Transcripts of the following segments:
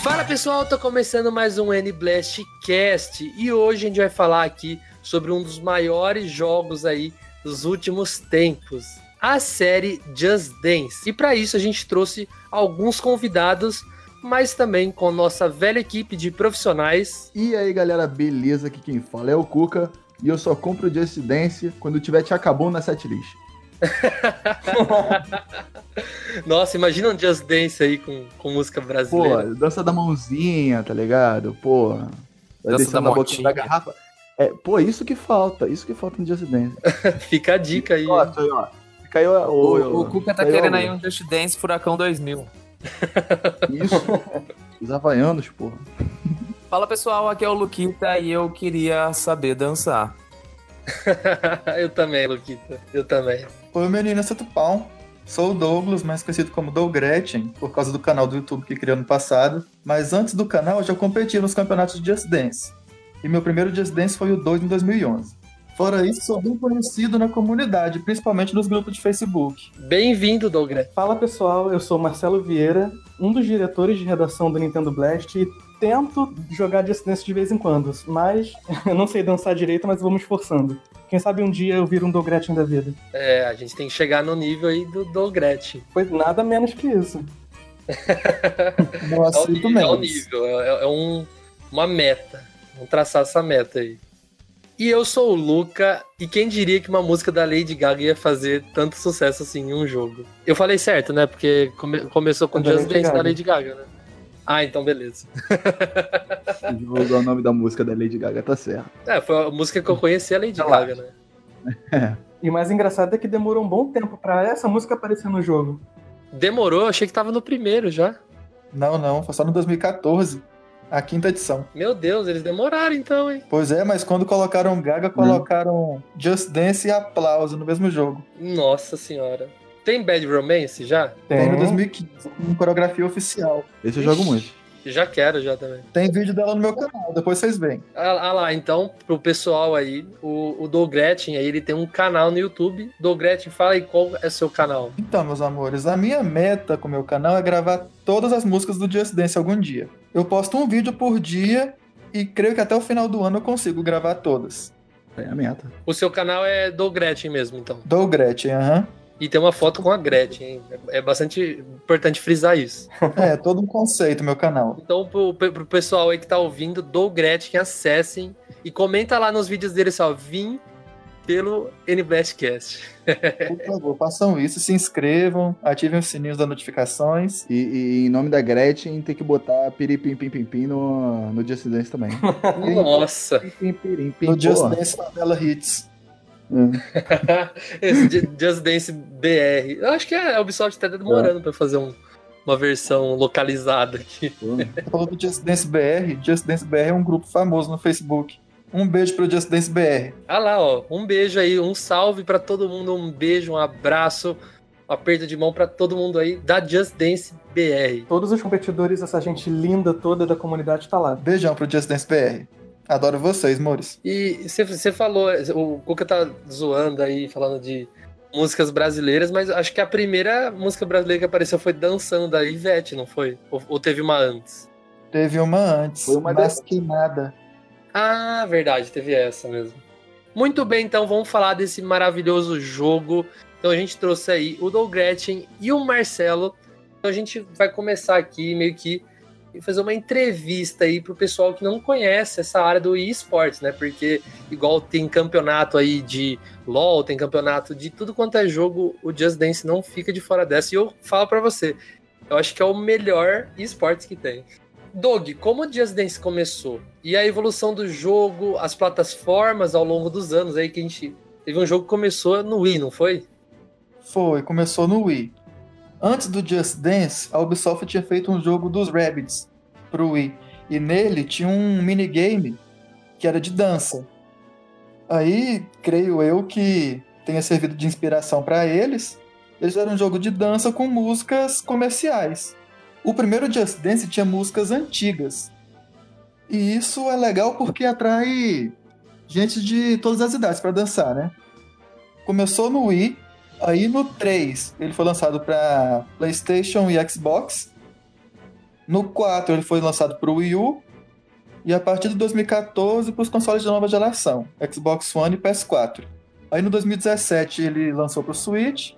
Fala pessoal, tô começando mais um N-Blast Cast e hoje a gente vai falar aqui sobre um dos maiores jogos aí dos últimos tempos, a série Just Dance. E para isso a gente trouxe alguns convidados, mas também com nossa velha equipe de profissionais. E aí galera, beleza? Aqui quem fala é o Cuca e eu só compro Just Dance quando tiver Te Acabou na setlist. Nossa, imagina um Just Dance aí com, com música Pô, brasileira. dança da mãozinha, tá ligado? Pô, vai Dança da na boquinha da garrafa. É, pô, isso que falta, isso que falta no Just Dance. Fica a dica aí. Ó, aí, ó. Fica aí, ó, O, o, o Cuca tá querendo aí um Just Dance Furacão 2000. Isso. Os havaianos, porra. Fala pessoal, aqui é o Luquita e eu queria saber dançar. eu também, Luquita. Eu também. Oi, menino, eu sou Tupão. Sou o Douglas, mais conhecido como Doug Gretchen, por causa do canal do YouTube que criei ano passado. Mas antes do canal, eu já competi nos campeonatos de Just Dance. E meu primeiro Just Dance foi o 2 em 2011. Fora isso, sou bem conhecido na comunidade, principalmente nos grupos de Facebook. Bem-vindo, Douglas. Fala pessoal, eu sou Marcelo Vieira, um dos diretores de redação do Nintendo Blast e tento jogar Just Dance de vez em quando, mas eu não sei dançar direito, mas vou me esforçando. Quem sabe um dia eu viro um Dogretin da vida. É, a gente tem que chegar no nível aí do Douglas. Pois nada menos que isso. Não É o nível, é o menos. nível, é, é um, uma meta. Vamos traçar essa meta aí. E eu sou o Luca, e quem diria que uma música da Lady Gaga ia fazer tanto sucesso assim em um jogo? Eu falei certo, né? Porque come- começou com É Just Dance da. Lady Gaga, né? Ah, então beleza. Divulgar o nome da música da Lady Gaga, tá certo. É, foi a música que eu conheci a Lady Relaxa. Gaga, né? E o mais engraçado é que demorou um bom tempo pra essa música aparecer no jogo. Demorou, achei que tava no primeiro já. Não, não, foi só no 2014, a quinta edição. Meu Deus, eles demoraram então, hein? Pois é, mas quando colocaram Gaga, colocaram Just Dance e Aplauso no mesmo jogo. Nossa senhora. Tem Bad Romance já? Tem no 2015, com coreografia oficial. Esse eu jogo muito. Já quero, já também. Tem vídeo dela no meu canal, depois vocês veem. Ah, ah lá, então, pro pessoal aí, o, o Dogretin aí, ele tem um canal no YouTube. Dogretin, fala aí qual é o seu canal. Então, meus amores, a minha meta com o meu canal é gravar todas as músicas do Just Dance algum dia. Eu posto um vídeo por dia e creio que até o final do ano eu consigo gravar todas. É a meta. O seu canal é Dogretin mesmo, então. Dou Gretchen, aham. E tem uma foto com a Gretchen, hein? É bastante importante frisar isso. É, todo um conceito meu canal. Então, pro, pro pessoal aí que tá ouvindo, Dogretin, acessem e comenta lá nos vídeos dele só, vim pelo NBlastcast. Por favor, façam isso, se inscrevam, ativem os sininhos das notificações. E, e em nome da Gretchen, tem que botar piripim pim pim pim no, no Just Dance também. Nossa! Pim, pirim, pim, No Just. Dance Favela Hits. Esse Ju- Just Dance BR. Eu acho que a Ubisoft tá demorando pra fazer um- uma versão localizada aqui. Você falou do Just Dance BR. Just Dance BR é um grupo famoso no Facebook. Um beijo pro Just Dance BR. Ah lá, ó. Um beijo aí, um salve pra todo mundo, um beijo, um abraço, um aperto de mão pra todo mundo aí da Just Dance BR. Todos os competidores, essa gente linda toda da comunidade tá lá. Beijão pro Just Dance BR. Adoro vocês, Mores. E você- falou, o Cuca tá zoando aí, falando de músicas brasileiras, mas acho que a primeira música brasileira que apareceu foi Dançando da Ivete, não foi? Ou, ou teve uma antes? Teve uma antes, Foi uma mas dessas. que nada. Ah, verdade, teve essa mesmo. Muito bem, então vamos falar desse maravilhoso jogo. Então a gente trouxe aí o Doug Gretchen e o Marcelo. Então a gente vai começar aqui meio que fazer uma entrevista aí pro pessoal que não conhece essa área do esportes, né? Porque igual tem campeonato aí de LoL, tem campeonato de tudo quanto é jogo, o Just Dance não fica de fora dessa. E eu falo pra você, eu acho que é o melhor esportes que tem. Doug, como o Just Dance começou? E a evolução do jogo, as plataformas ao longo dos anos aí que a gente teve um jogo que começou no Wii, não foi? Foi, começou no Wii. Antes do Just Dance, a Ubisoft tinha feito um jogo dos Rabbids pro Wii. E nele tinha um minigame que era de dança. Aí, creio eu que tenha servido de inspiração para eles. Eles fizeram um jogo de dança com músicas comerciais. O primeiro Just Dance tinha músicas antigas. E isso é legal porque atrai gente de todas as idades para dançar, né? Começou no Wii, aí no 3 ele foi lançado para PlayStation e Xbox. No 4 ele foi lançado para o Wii U. E a partir de 2014 para os consoles de nova geração, Xbox One e PS4. Aí no 2017 ele lançou para o Switch.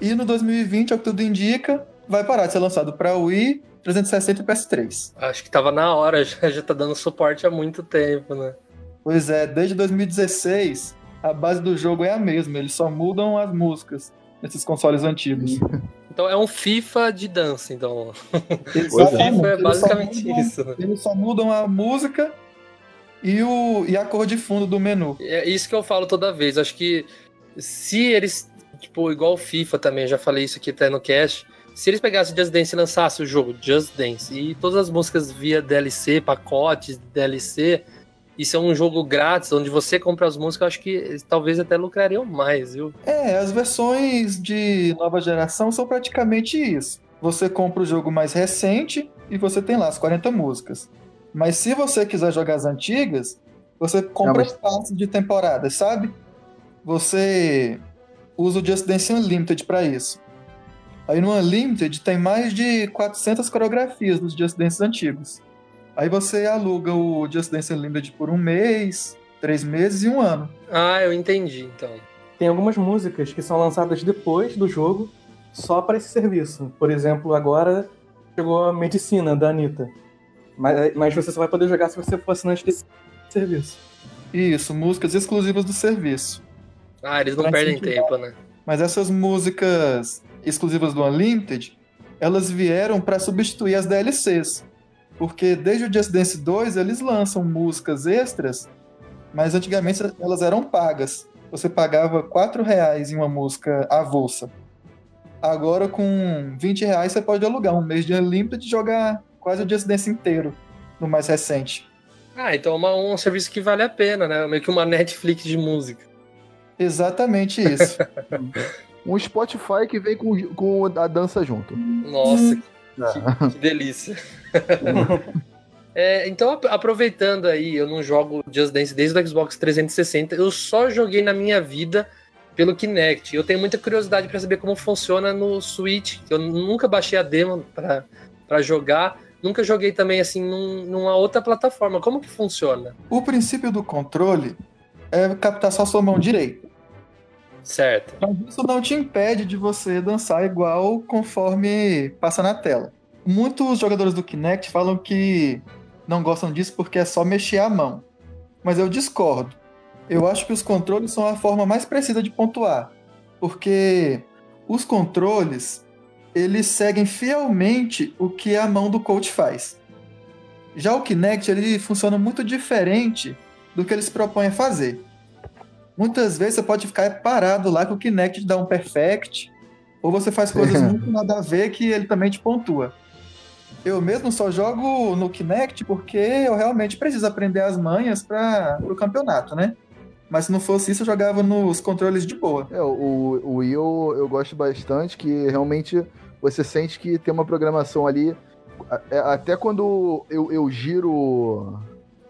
E no 2020, ao que tudo indica, vai parar de ser lançado para Wii, 360 e PS3. Acho que tava na hora, já, já tá dando suporte há muito tempo, né? Pois é, desde 2016 a base do jogo é a mesma, eles só mudam as músicas nesses consoles antigos. Então é um FIFA de dança, então. Exatamente. FIFA é Eles basicamente mudam- isso. né? Eles só mudam a música e, o, e a cor de fundo do menu. É isso que eu falo toda vez. Acho que se eles, tipo, igual o FIFA também, já falei isso aqui até no cast. Se eles pegassem Just Dance e lançassem o jogo Just Dance e todas as músicas via DLC, pacotes DLC, isso é um jogo grátis, onde você compra as músicas, eu acho que talvez até lucrariam mais, viu? É, as versões de nova geração são praticamente isso. Você compra o jogo mais recente e você tem lá as 40 músicas. Mas se você quiser jogar as antigas, você compra mas- passes de temporada, sabe? Você usa o Just Dance Unlimited para isso. Aí no Unlimited tem mais de 400 coreografias dos Just Dance antigos. Aí você aluga o Just Dance Unlimited por um mês, três meses e um ano. Ah, eu entendi, então. Tem algumas músicas que são lançadas depois do jogo só para esse serviço. Por exemplo, agora chegou a Medicina da Anitta. Mas, mas você só vai poder jogar se você for assinante desse serviço. Isso, músicas exclusivas do serviço. Ah, eles não Faz perdem tempo, né? Mas essas músicas exclusivas do Unlimited, elas vieram para substituir as DLCs. Porque desde o Just Dance 2 eles lançam músicas extras, mas antigamente elas eram pagas. Você pagava 4 reais em uma música avulsa. Agora com 20 reais você pode alugar um mês de Unlimited e jogar quase o Just Dance inteiro no mais recente. Ah, então é uma- um serviço que vale a pena, né? Meio que uma Netflix de música. Exatamente isso. Um Spotify que vem com, com a dança junto. Nossa, que, que delícia. É, então, ap- aproveitando aí, eu não jogo Just Dance desde o Xbox 360, eu só joguei na minha vida pelo Kinect. Eu tenho muita curiosidade para saber como funciona no Switch, que eu nunca baixei a demo para para jogar, nunca joguei também assim num- numa outra plataforma. Como que funciona? o princípio do controle é captar só sua mão direita. Certo. Mas isso não te impede de você dançar igual conforme passa na tela. Muitos jogadores do Kinect falam que não gostam disso porque é só mexer a mão. Mas eu discordo. Eu acho que os controles são a forma mais precisa de pontuar. Porque os controles, eles seguem fielmente o que a mão do coach faz. Já o Kinect, ele funciona muito diferente do que ele se propõe a fazer. Muitas vezes você pode ficar parado lá que o Kinect dá um perfect, ou você faz coisas muito nada a ver que ele também te pontua. Eu mesmo só jogo no Kinect porque eu realmente preciso aprender as manhas para o campeonato, né? Mas se não fosse isso, eu jogava nos controles de boa. É, o, o Wii eu, eu gosto bastante, que realmente você sente que tem uma programação ali. é, Até quando eu, eu giro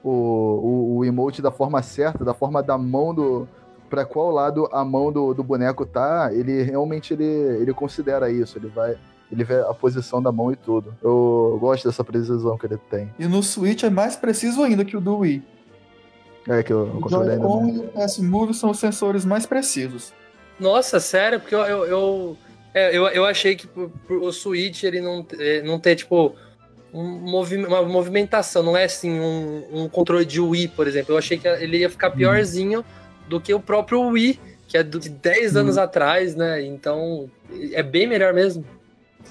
o, o, o emote da forma certa, da forma da mão do. Pra qual lado a mão do, do boneco tá, ele realmente ele, ele considera isso. Ele vai. Ele vê a posição da mão e tudo. Eu gosto dessa precisão que ele tem. E no Switch é mais preciso ainda que o do Wii. É que o O controle ainda. Joy-Con e o PS Move são os sensores mais precisos. Nossa, sério? Porque eu, eu, eu, é, eu, eu achei que por- por o Switch ele não, é, não ter, tipo, um movi- uma movimentação, não é assim um, um controle de Wii, por exemplo. Eu achei que ele ia ficar piorzinho do que o próprio Wii, que é do- de 10 anos atrás, né? Então, é bem melhor mesmo.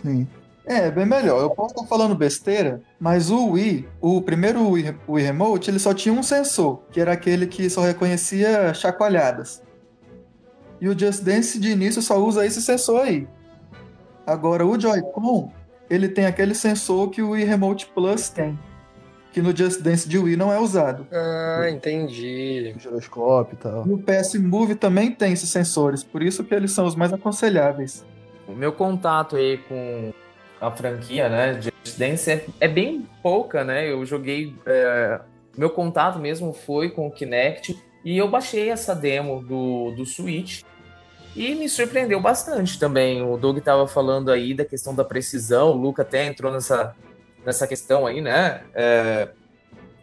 Sim. É, bem melhor. Eu posso estar falando besteira, mas o Wii, o primeiro Wii, Wii Remote, ele só tinha um sensor, que era aquele que só reconhecia chacoalhadas. E o Just Dance de início só usa esse sensor aí. Agora, o Joy-Con, ele tem aquele sensor que o Wii Remote Plus tem. Que no Just Dance de Wii não é usado. Ah, entendi. Giroscópio e tal. E o PS Move também tem esses sensores, por isso que eles são os mais aconselháveis. O meu contato aí com a franquia, né, de Just Dance é, é bem pouca, né? Eu joguei. é, meu contato mesmo foi com o Kinect e eu baixei essa demo do, do Switch e me surpreendeu bastante também. O Doug estava falando aí da questão da precisão, o Luca até entrou nessa, nessa questão aí, né? É,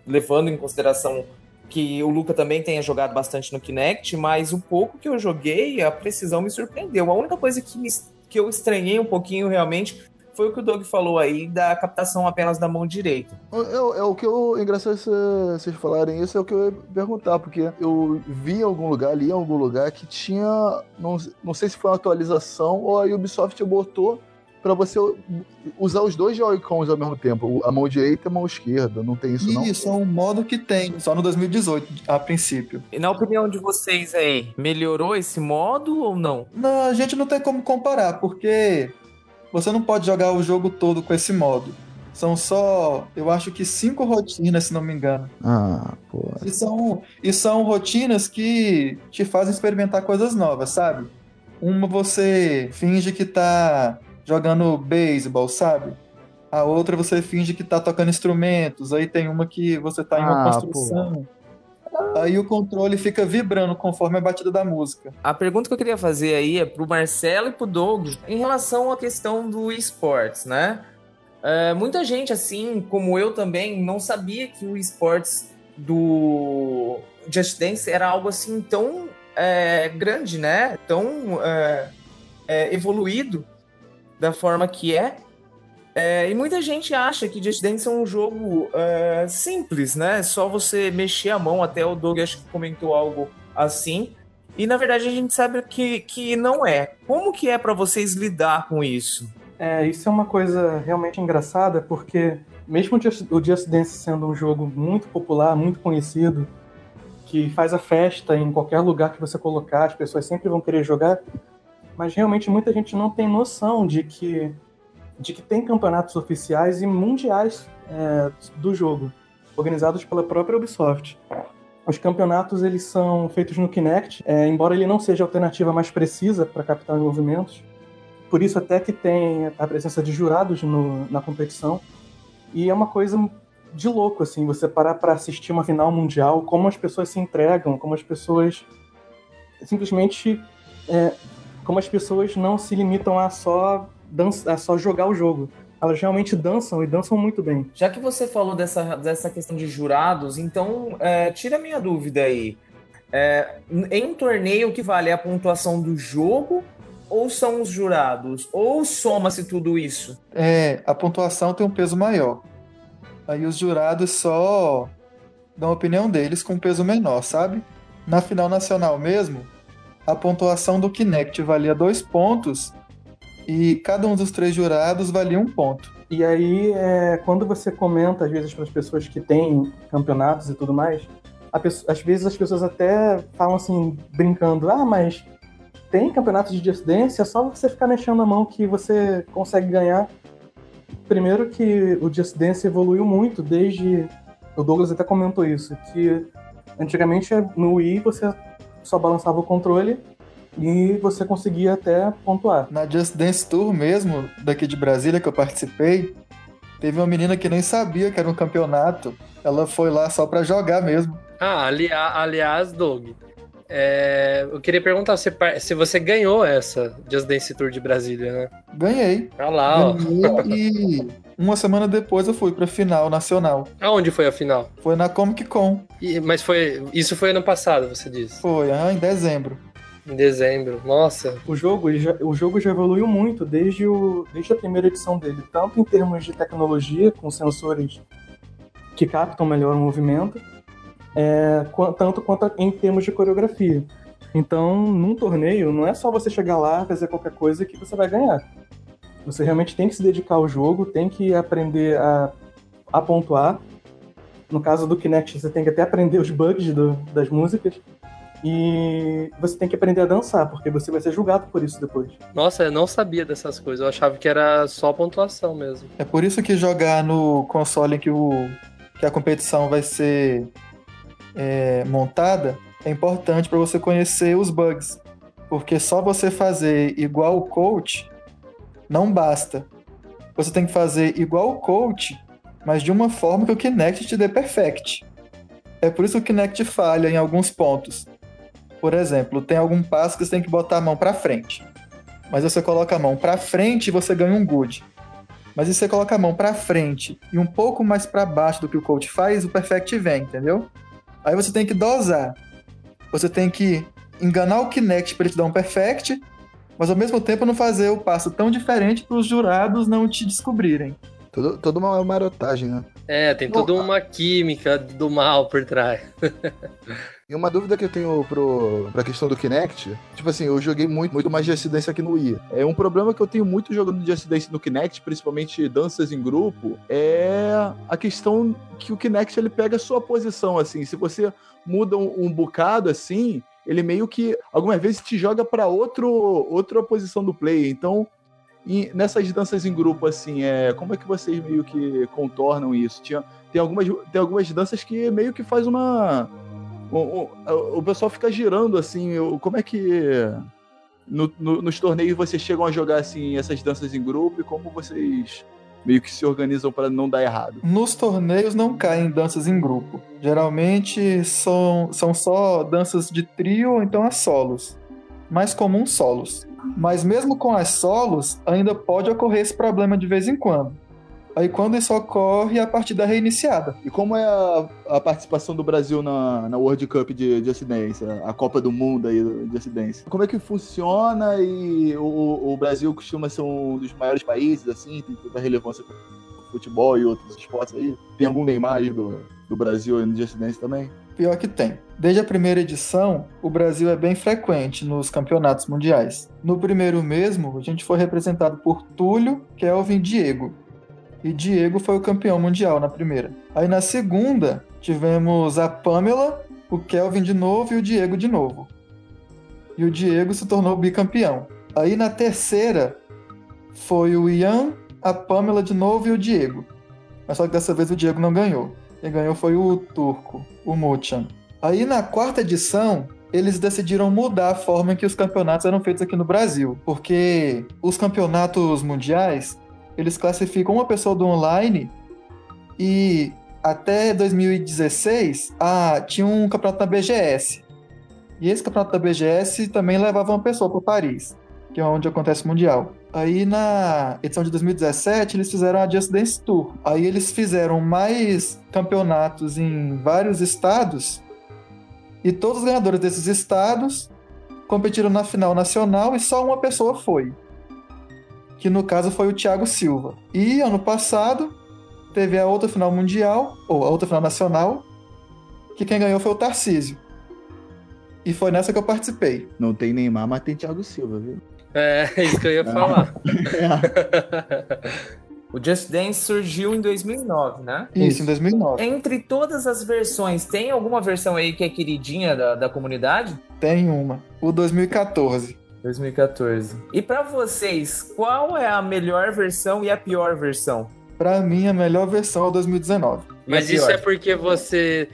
levando em consideração que o Luca também tenha jogado bastante no Kinect, mas o pouco que eu joguei, a precisão me surpreendeu. A única coisa que, me, que eu estranhei um pouquinho realmente foi o que o Doug falou aí da captação apenas da mão direita. É, é o que eu. Engraçado cê- vocês falarem isso, é o que eu ia perguntar, porque eu vi em algum lugar, li em algum lugar, que tinha. Não, não sei se foi uma atualização ou a Ubisoft botou pra você usar os dois Joy-Cons ao mesmo tempo, a mão direita e a mão esquerda. Não tem isso, não? Isso é um modo que tem, só no 2018, a princípio. E na opinião de vocês aí, melhorou esse modo ou não? Não, a gente não tem como comparar, porque você não pode jogar o jogo todo com esse modo. São só, eu acho que cinco rotinas, se não me engano. Ah, pô. E são, e são rotinas que te fazem experimentar coisas novas, sabe? Uma você finge que tá jogando beisebol, sabe? A outra você finge que tá tocando instrumentos. Aí tem uma que você tá em uma Ah, construção. Aí o controle fica vibrando conforme a batida da música. A pergunta que eu queria fazer aí é pro Marcelo e pro Doug em relação à questão do esportes, né? É, muita gente, assim como eu também, não sabia que o esportes do Just Dance era algo assim tão é, grande, né? Tão é, é, evoluído da forma que é. É, e muita gente acha que Just Dance é um jogo é, simples, né? Só você mexer a mão, até o Doug acho que comentou algo assim. E na verdade a gente sabe que, que não é. Como que é pra vocês lidar com isso? É, isso é uma coisa realmente engraçada, porque mesmo o Just, o Just Dance sendo um jogo muito popular, muito conhecido, que faz a festa em qualquer lugar que você colocar, as pessoas sempre vão querer jogar, mas realmente muita gente não tem noção de que, de que tem campeonatos oficiais e mundiais é, do jogo, organizados pela própria Ubisoft. Os campeonatos eles são feitos no Kinect, é, embora ele não seja a alternativa mais precisa para captar os movimentos, por isso até que tem a presença de jurados no- na competição. E é uma coisa de louco, assim, você parar para assistir uma final mundial, como as pessoas se entregam, como as pessoas simplesmente. é, como as pessoas não se limitam a só, dança, a só jogar o jogo. Elas realmente dançam e dançam muito bem. Já que você falou dessa, dessa questão de jurados, então é, tira a minha dúvida aí. É, em um torneio, o que vale é a pontuação do jogo ou são os jurados? Ou soma-se tudo isso? É, a pontuação tem um peso maior. Aí os jurados só dão a opinião deles com um peso menor, sabe? Na final nacional mesmo, a pontuação do Kinect valia dois pontos e cada um dos três jurados valia um ponto. E aí, é, quando você comenta, às vezes, para as pessoas que têm campeonatos e tudo mais, a pesso- às vezes as pessoas até falam assim, brincando: ah, mas tem campeonato de Just Dance, é só você ficar mexendo a mão que você consegue ganhar. Primeiro que o Just Dance evoluiu muito desde. O Douglas até comentou isso, que antigamente no Wii você só balançava o controle e você conseguia até pontuar. Na Just Dance Tour mesmo, daqui de Brasília, que eu participei, teve uma menina que nem sabia que era um campeonato. Ela foi lá só pra jogar mesmo. Ah, ali- aliás, Doug, é, eu queria perguntar se, se você ganhou essa Just Dance Tour de Brasília, né? Ganhei. Olha lá, ó. Ganhei e uma semana depois eu fui pra final nacional. Aonde foi a final? Foi na Comic Con. E- mas foi. Isso foi ano passado, você disse. Foi, ah, em dezembro. Em dezembro. Nossa. O jogo, já, o jogo já evoluiu muito desde, o, desde a primeira edição dele, tanto em termos de tecnologia, com sensores que captam melhor o movimento, é, tanto quanto em termos de coreografia. Então, num torneio, não é só você chegar lá, fazer qualquer coisa que você vai ganhar. Você realmente tem que se dedicar ao jogo, tem que aprender a, a pontuar. No caso do Kinect, você tem que até aprender os bugs do- das músicas. E você tem que aprender a dançar, porque você vai ser julgado por isso depois. Nossa, eu não sabia dessas coisas. Eu achava que era só pontuação mesmo. É por isso que jogar no console em que, o, que a competição vai ser é, montada é importante para você conhecer os bugs. Porque só você fazer igual o coach não basta. Você tem que fazer igual o coach, mas de uma forma que o Kinect te dê perfect. É por isso que o Kinect falha em alguns pontos. Por exemplo, tem algum passo que você tem que botar a mão para frente. Mas você coloca a mão para frente e você ganha um good. Mas se você coloca a mão para frente e um pouco mais para baixo do que o coach faz, o perfect vem, entendeu? Aí você tem que dosar. Você tem que enganar o Kinect para ele te dar um perfect, mas ao mesmo tempo não fazer o passo tão diferente para os jurados não te descobrirem. Tudo, toda uma marotagem, né? É, tem toda uma química do mal por trás. E uma dúvida que eu tenho pro, pra questão do Kinect, tipo assim, eu joguei muito, muito mais Just Dance aqui no Wii. É um problema que eu tenho muito jogando Just Dance no Kinect, principalmente danças em grupo, é a questão que o Kinect ele pega a sua posição, assim. Se você muda um, um bocado assim, ele meio que algumas vezes te joga para outro outra posição do player. Então, nessas danças em grupo, assim, é, como é que vocês meio que contornam isso? Tinha, tem, algumas, tem algumas danças que meio que faz uma. O, o, pessoal fica girando, assim. Como é que. No, no, nos torneios vocês chegam a jogar assim essas danças em grupo e como vocês meio que se organizam para não dar errado? Nos torneios não caem danças em grupo. Geralmente são, são só danças de trio então as solos. Mais comum solos. Mas mesmo com as solos, ainda pode ocorrer esse problema de vez em quando. Aí quando isso ocorre, a partida é reiniciada. E como é a, a participação do Brasil na, na World Cup de, de acidência, a Copa do Mundo aí de acidência? Como é que funciona e o, o Brasil costuma ser um dos maiores países, assim, tem toda a relevância o futebol e outros esportes aí? Tem algum Neymar do, do Brasil de acidência também? Pior que tem. Desde a primeira edição, o Brasil é bem frequente nos campeonatos mundiais. No primeiro mesmo, a gente foi representado por Túlio, Kelvin e Diego. E Diego foi o campeão mundial na primeira. Aí na segunda, tivemos a Pamela, o Kelvin de novo e o Diego de novo. E o Diego se tornou bicampeão. Aí na terceira, foi o Ian, a Pamela de novo e o Diego. Mas só que dessa vez o Diego não ganhou. Quem ganhou foi o turco, o Muchan. Aí na quarta edição, eles decidiram mudar a forma em que os campeonatos eram feitos aqui no Brasil, porque os campeonatos mundiais, eles classificam uma pessoa do online e até 2016 ah, tinha um campeonato da BGS. E esse campeonato da BGS também levava uma pessoa para Paris, que é onde acontece o Mundial. Aí na edição de 2017 eles fizeram a Just Dance Tour. Aí eles fizeram mais campeonatos em vários estados e todos os ganhadores desses estados competiram na final nacional e só uma pessoa foi. Que no caso foi o Thiago Silva. E ano passado teve a outra final mundial, ou a outra final nacional, que quem ganhou foi o Tarcísio. E foi nessa que eu participei. Não tem Neymar, mas tem Thiago Silva, viu? É, isso que eu ia falar. O Just Dance surgiu em 2009, né? Isso, em 2009. Entre todas as versões, tem alguma versão aí que é queridinha da, da comunidade? Tem uma. O 2014. 2014. E pra vocês, qual é a melhor versão e a pior versão? Pra mim, a melhor versão é o 2019. E Mas isso é porque você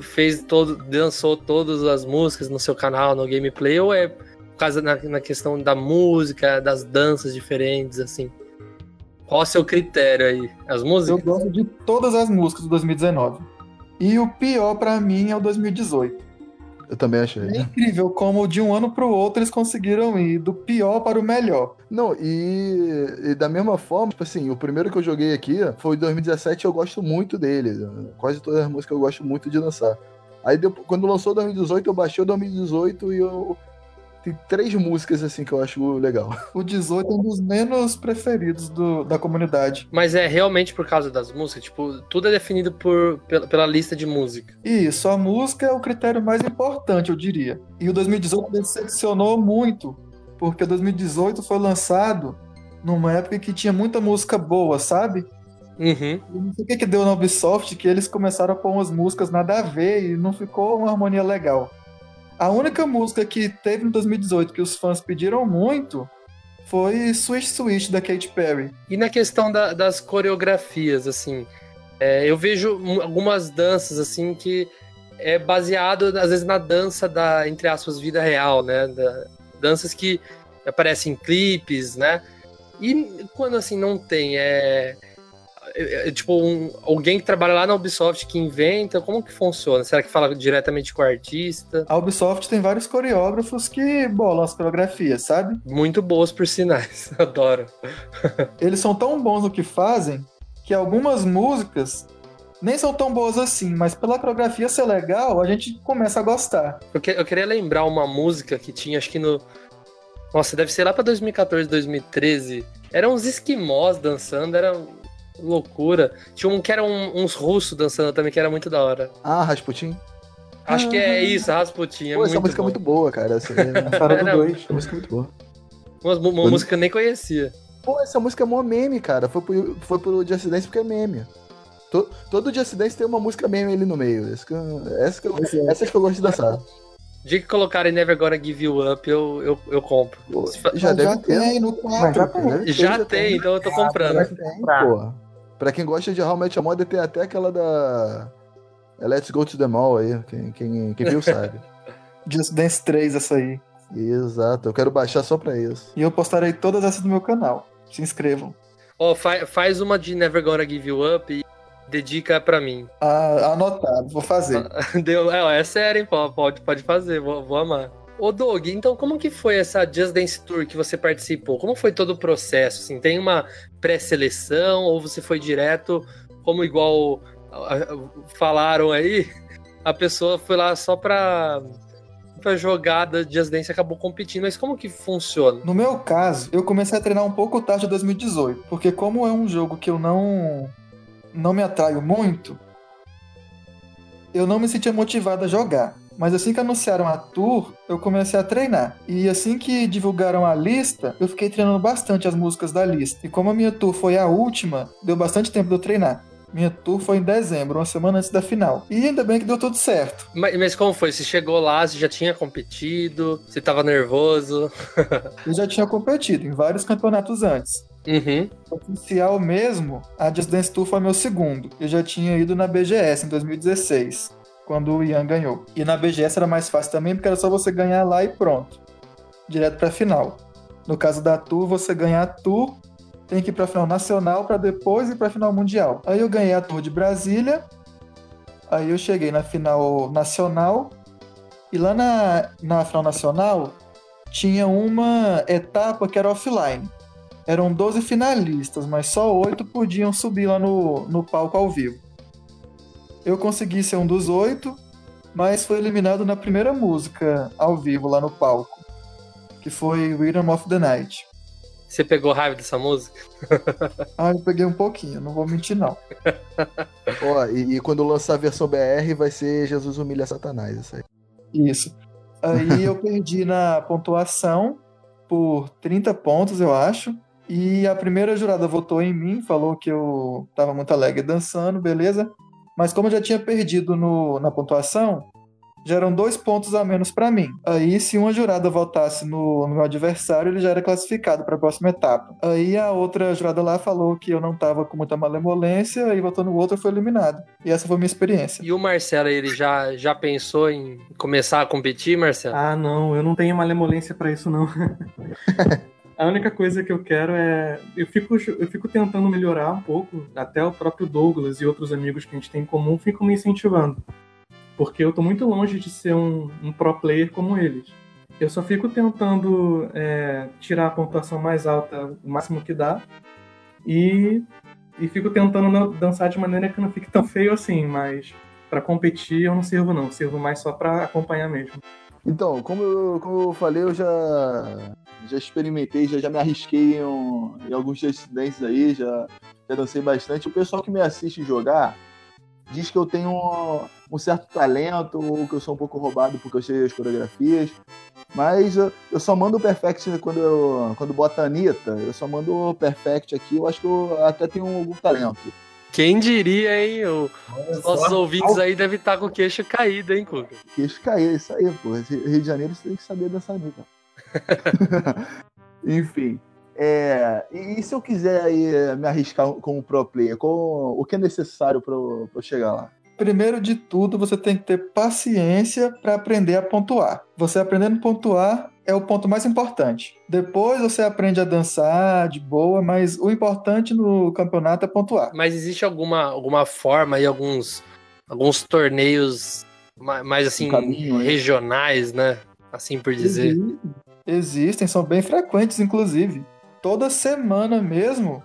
fez todo, dançou todas as músicas no seu canal, no gameplay, ou é por causa na, na questão da música, das danças diferentes, assim? Qual o seu critério aí? As Eu músicas? gosto de todas as músicas do 2019. E o pior pra mim é o 2018. Eu também achei. É incrível como de um ano pro outro eles conseguiram ir do pior para o melhor. Não, e, e da mesma forma, tipo assim, o primeiro que eu joguei aqui foi em 2017 eu gosto muito dele. Quase todas as músicas eu gosto muito de dançar. Aí depois, quando lançou 2018, eu baixei o 2018 e eu. Tem três músicas assim que eu acho legal. O 18 é um dos menos preferidos do- da comunidade. Mas é realmente por causa das músicas? Tipo, tudo é definido por, pela, pela lista de música. E isso, a música é o critério mais importante, eu diria. E o 2018 decepcionou muito, porque o 2018 foi lançado numa época que tinha muita música boa, sabe? Uhum. Eu não sei o que, que deu na Ubisoft que eles começaram a pôr umas músicas nada a ver e não ficou uma harmonia legal. A única música que teve em 2018 que os fãs pediram muito foi Swish Swish da Katy Perry. E na questão da- das coreografias, assim, é, eu vejo algumas danças, assim, que é baseado, às vezes, na dança da, entre aspas, vida real, né? Da- danças que aparecem em clipes, né? E quando, assim, não tem, é... é- é tipo, um- alguém que trabalha lá na Ubisoft que inventa, como que funciona? Será que fala diretamente com o artista? A Ubisoft tem vários coreógrafos que bolam as coreografias, sabe? Muito boas, por sinais. Adoro. Eles são tão bons no que fazem que algumas músicas nem são tão boas assim, mas pela coreografia ser legal, a gente começa a gostar. Eu, que- eu queria lembrar uma música que tinha, acho que no. Nossa, deve ser lá pra 2014, 2013. Eram uns esquimós dançando, era loucura. Tinha um que era um- uns russos dançando também, que era muito da hora. Ah, Rasputin. Acho que é isso, Rasputin. É Pô, essa música é bom. muito boa, cara. Né? Cara do Era- 2. Essa música é muito boa. Uma, uma Quando- música que eu nem conhecia. Pô, essa música é mó meme, cara. Foi pro, foi pro Just Dance porque é meme. To- todo Just Dance tem uma música meme ali no meio. Essa que, eu- essa que, eu, que eu gosto de dançar. Dia que colocarem Never Gonna Give You Up, eu, eu, eu compro. Pô, já deve ter. tem no Mas já 4. tem. Ter, Já tem, então eu tô comprando. Já tem, pô. Pra quem gosta de How Met Your Mother, tem até aquela da Let's Go to the Mall aí. Quem, quem, quem viu sabe. Just Dance 3, essa aí. Exato, eu quero baixar só pra isso. E eu postarei todas essas no meu canal. Se inscrevam. Ó, fa- faz uma de Never Gonna Give You Up e dedica pra mim. Ah, anotado, vou fazer. Deu, é, é sério, hein? Pode, pode fazer, vou, vou amar. Ô, Doug, então como que foi essa Just Dance Tour que você participou? Como foi todo o processo? Assim, tem uma pré-seleção ou você foi direto, como igual falaram aí, a pessoa foi lá só pra, pra jogada Just Dance e acabou competindo. Mas como que funciona? No meu caso, eu comecei a treinar um pouco tarde em 2018, porque como é um jogo que eu não não me atraio muito, eu não me sentia motivado a jogar. Mas assim que anunciaram a tour, eu comecei a treinar. E assim que divulgaram a lista, eu fiquei treinando bastante as músicas da lista. E como a minha tour foi a última, deu bastante tempo de eu treinar. Minha tour foi em dezembro, uma semana antes da final. E ainda bem que deu tudo certo. Mas, mas como foi? Você chegou lá, você já tinha competido? Você tava nervoso? Eu já tinha competido em vários campeonatos antes. Uhum. Oficial mesmo, a Just Dance Tour foi meu segundo. Eu já tinha ido na BGS em 2016, quando o Ian ganhou. E na BGS era mais fácil também, porque era só você ganhar lá e pronto. Direto pra final. No caso da Tour, você ganha a Tour, tem que ir pra final nacional para depois ir pra final mundial. Aí eu ganhei a Tour de Brasília, aí eu cheguei na final nacional, e lá na, na final nacional tinha uma etapa que era offline. Eram 12 finalistas, mas só 8 podiam subir lá no, no palco ao vivo. Eu consegui ser um dos 8, mas foi eliminado na primeira música ao vivo lá no palco, que foi Rhythm of the Night. Você pegou raiva dessa música? Ah, eu peguei um pouquinho, não vou mentir não. Ó, e, e quando lançar a versão BR, vai ser Jesus humilha Satanás, isso aí. Isso. Aí eu perdi na pontuação por 30 pontos, eu acho. E a primeira jurada votou em mim, falou que eu tava muito alegre dançando, beleza. Mas como eu já tinha perdido no, na pontuação, já eram dois pontos a menos pra mim. Aí, se uma jurada votasse no, no meu adversário, ele já era classificado para a próxima etapa. Aí a outra jurada lá falou que eu não tava com muita malemolência e votou no outro e foi eliminado. E essa foi a minha experiência. E o Marcelo, ele já, já pensou em começar a competir, Marcelo? Ah, não, eu não tenho malemolência pra isso, não. A única coisa que eu quero é. Eu fico, eu fico tentando melhorar um pouco, até o próprio Douglas e outros amigos que a gente tem em comum ficam me incentivando. Porque eu tô muito longe de ser um, um pro player como eles. Eu só fico tentando é, tirar a pontuação mais alta o máximo que dá. E, e fico tentando dançar de maneira que não fique tão feio assim, mas pra competir eu não sirvo não, sirvo mais só pra acompanhar mesmo. Então, como eu, como eu falei, eu já, já experimentei, já, já me arrisquei em, um- em alguns Dance aí, já, já dancei bastante. O pessoal que me assiste jogar diz que eu tenho um, um certo talento, ou que eu sou um pouco roubado porque eu sei as coreografias. Mas eu, eu só mando o Perfect quando, eu, quando bota a Anitta, eu só mando o Perfect aqui, eu acho que eu até tenho algum talento. Quem diria, hein? O- os nossos ouvintes aí devem estar com o queixo caído, hein, Cuca? Queixo cair, isso aí, pô. Rio de Janeiro você tem que saber dançar nunca. Enfim. É, e, e se eu quiser aí eh, me arriscar como pro player, qual- o que é necessário pra eu, chegar lá? Primeiro de tudo, você tem que ter paciência para aprender a pontuar. Você aprendendo a pontuar é o ponto mais importante. Depois você aprende a dançar de boa, mas o importante no campeonato é pontuar. Mas existe alguma, alguma forma aí, alguns, alguns torneios ma- mais assim, Um caminho, né? regionais, né? Assim por dizer. Existem, Existem, são bem frequentes, inclusive. Toda semana mesmo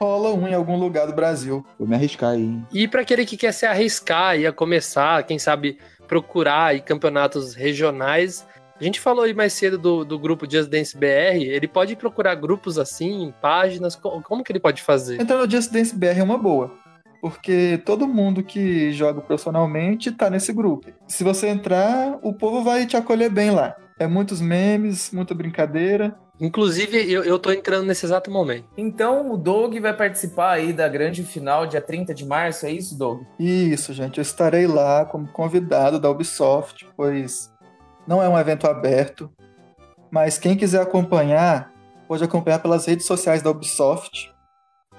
rola um em algum lugar do Brasil. Vou me arriscar aí, hein? E para aquele que quer se arriscar e a começar, quem sabe procurar aí campeonatos regionais, a gente falou aí mais cedo do, do grupo Just Dance BR, ele pode procurar grupos assim, páginas, co- como que ele pode fazer? Entrar no Just Dance BR é uma boa. Porque todo mundo que joga profissionalmente tá nesse grupo. Se você entrar, o povo vai te acolher bem lá. É muitos memes, muita brincadeira. Inclusive, eu, eu tô entrando nesse exato momento. Então o Doug vai participar aí da grande final dia 30 de março, é isso, Doug? Isso, gente. Eu estarei lá como convidado da Ubisoft, pois não é um evento aberto. Mas quem quiser acompanhar, pode acompanhar pelas redes sociais da Ubisoft.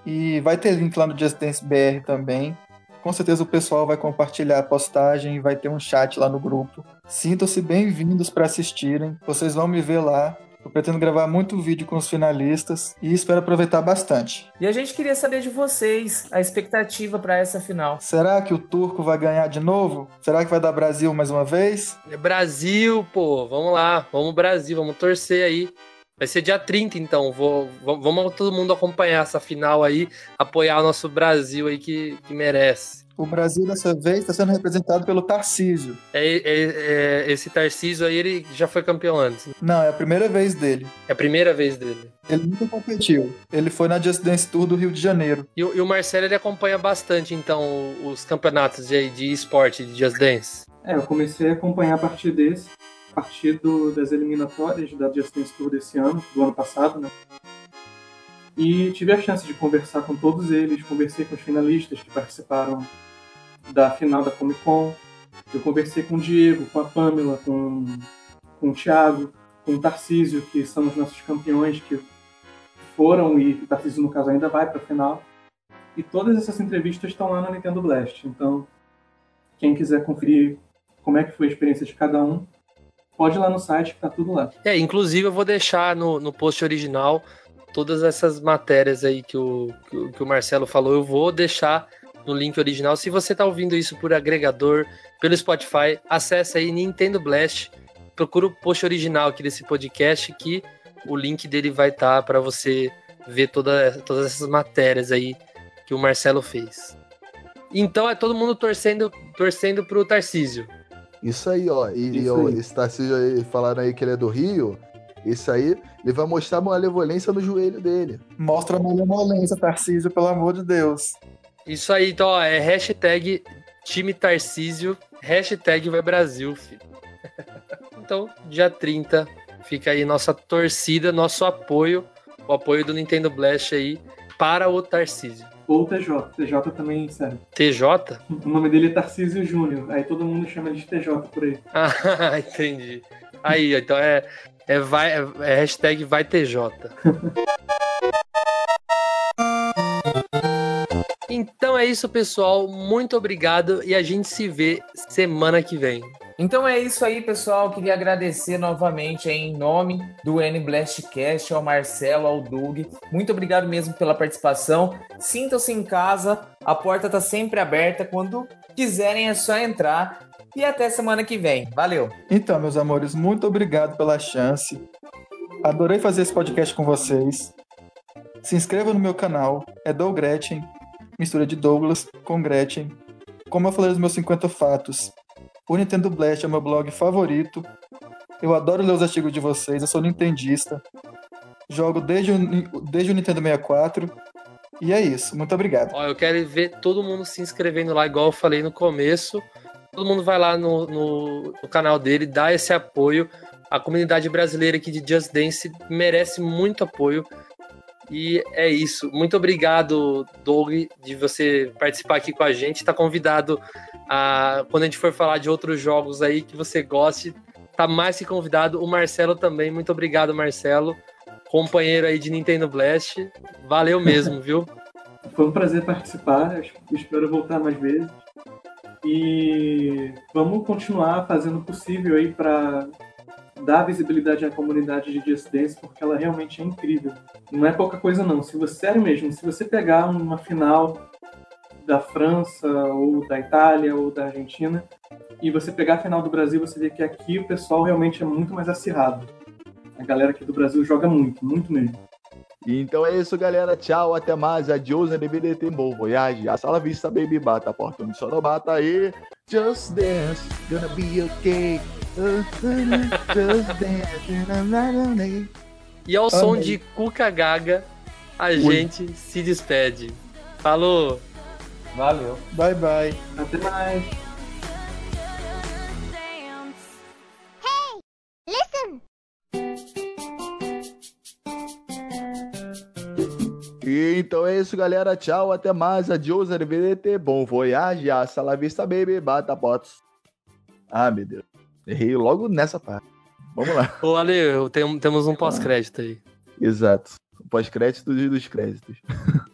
E vai ter link lá no Just Dance BR também. Com certeza o pessoal vai compartilhar a postagem e vai ter um chat lá no grupo. Sintam-se bem-vindos para assistirem. Vocês vão me ver lá. Eu pretendo gravar muito vídeo com os finalistas e espero aproveitar bastante. E a gente queria saber de vocês a expectativa para essa final. Será que o turco vai ganhar de novo? Será que vai dar Brasil mais uma vez? Brasil, pô, vamos lá, vamos Brasil, vamos torcer aí. Vai ser dia 30, então. Vou, vamos todo mundo acompanhar essa final aí, apoiar o nosso Brasil aí que, que merece. O Brasil dessa vez está sendo representado pelo Tarcísio. É, é- é- esse Tarcísio aí, ele já foi campeão antes. Não, é a primeira vez dele. É a primeira vez dele. Ele nunca competiu. Ele foi na Just Dance Tour do Rio de Janeiro. E, o- e o Marcelo, ele acompanha bastante, então, os campeonatos de, de esporte, de Just Dance. É, eu comecei a acompanhar a partir desse, partir do- das eliminatórias da Just Dance Tour desse ano, do ano passado, né? E tive a chance de conversar com todos eles, conversei com os finalistas que participaram da final da Comic Con. Eu conversei com o Diego, com a Pamela, com, com o Thiago, com o Tarcísio, que são os nossos campeões que foram e o Tarcísio, no caso, ainda vai para a final. E todas essas entrevistas estão lá no Nintendo Blast. Então, quem quiser conferir como é que foi a experiência de cada um, pode ir lá no site tá tudo lá. É, inclusive eu vou deixar no, no post original todas essas matérias aí que o, que o, Marcelo falou. Eu vou deixar no link original. Se você tá ouvindo isso por agregador, pelo Spotify, acesse aí Nintendo Blast. Procura o post original aqui desse podcast que o link dele vai estar para você ver toda, todas essas matérias aí que o Marcelo fez. Então é todo mundo torcendo, torcendo pro Tarcísio. Isso aí, ó. E, e, ó, aí. esse Tarcísio aí, falaram aí que ele é do Rio. Isso aí, ele vai mostrar uma malevolência no joelho dele. Mostra a malemolência, Tarcísio, pelo amor de Deus. Isso aí, então, ó, é hashtag time Tarcísio, hashtag vai Brasil, filho. então, dia 30, fica aí nossa torcida, nosso apoio, o apoio do Nintendo Blast aí para o Tarcísio. Ou TJ. TJ também serve. TJ? O nome dele é Tarcísio Júnior. Aí todo mundo chama ele de TJ por aí. Ah, entendi. Aí, ó, então é, é, vai, é, é hashtag vai TJ. Então é isso, pessoal. Muito obrigado e a gente se vê semana que vem. Então é isso aí, pessoal. Queria agradecer novamente em nome do N Blastcast ao Marcelo, ao Doug. Muito obrigado mesmo pela participação. Sintam-se em casa, a porta tá sempre aberta. Quando quiserem é só entrar. E até semana que vem. Valeu! Então, meus amores, muito obrigado pela chance. Adorei fazer esse podcast com vocês. Se inscreva no meu canal, é Doug Gretchen, mistura de Douglas com Gretchen. Como eu falei nos meus 50 fatos, o Nintendo Blast é meu blog favorito. Eu adoro ler os artigos de vocês, eu sou nintendista. Jogo desde o, desde o Nintendo 64. E é isso, muito obrigado. Ó, eu quero ver todo mundo se inscrevendo lá, igual eu falei no começo. Todo mundo vai lá no, no, no canal dele, dá esse apoio. A comunidade brasileira aqui de Just Dance merece muito apoio. E é isso. Muito obrigado, Doug, de você participar aqui com a gente. Tá convidado quando a gente for falar de outros jogos aí que você goste, tá mais que convidado. O Marcelo também. Muito obrigado, Marcelo. Companheiro aí de Nintendo Blast. Valeu mesmo, viu? Foi um prazer participar. Espero voltar mais vezes. E vamos continuar fazendo o possível aí para dar visibilidade à comunidade de Just Dance, porque ela realmente é incrível. Não é pouca coisa não. Se você, sério mesmo, se você pegar uma final da França, ou da Itália, ou da Argentina, e você pegar a final do Brasil, você vê que aqui o pessoal realmente é muito mais acirrado. A galera aqui do Brasil joga muito, muito mesmo. Então é isso, galera. Tchau, até mais. Adiós, NBDT, bom voyage. A sala vista, baby, bata a porta onde só não bata aí. Just dance, gonna be okay. Just dance. E ao som de Cuca Gaga, a gente se despede. Falou! Valeu. Bye, bye. Até mais. Listen. E então é isso, galera. Tchau, até mais. Adiós, NBDT, bom voyage. A sala vista, baby, bata a porta. Ah, meu Deus. Errei logo nessa parte. Vamos lá. Ô, Ale, tenho- temos um pós-crédito aí. Exato. Pós-crédito dos créditos.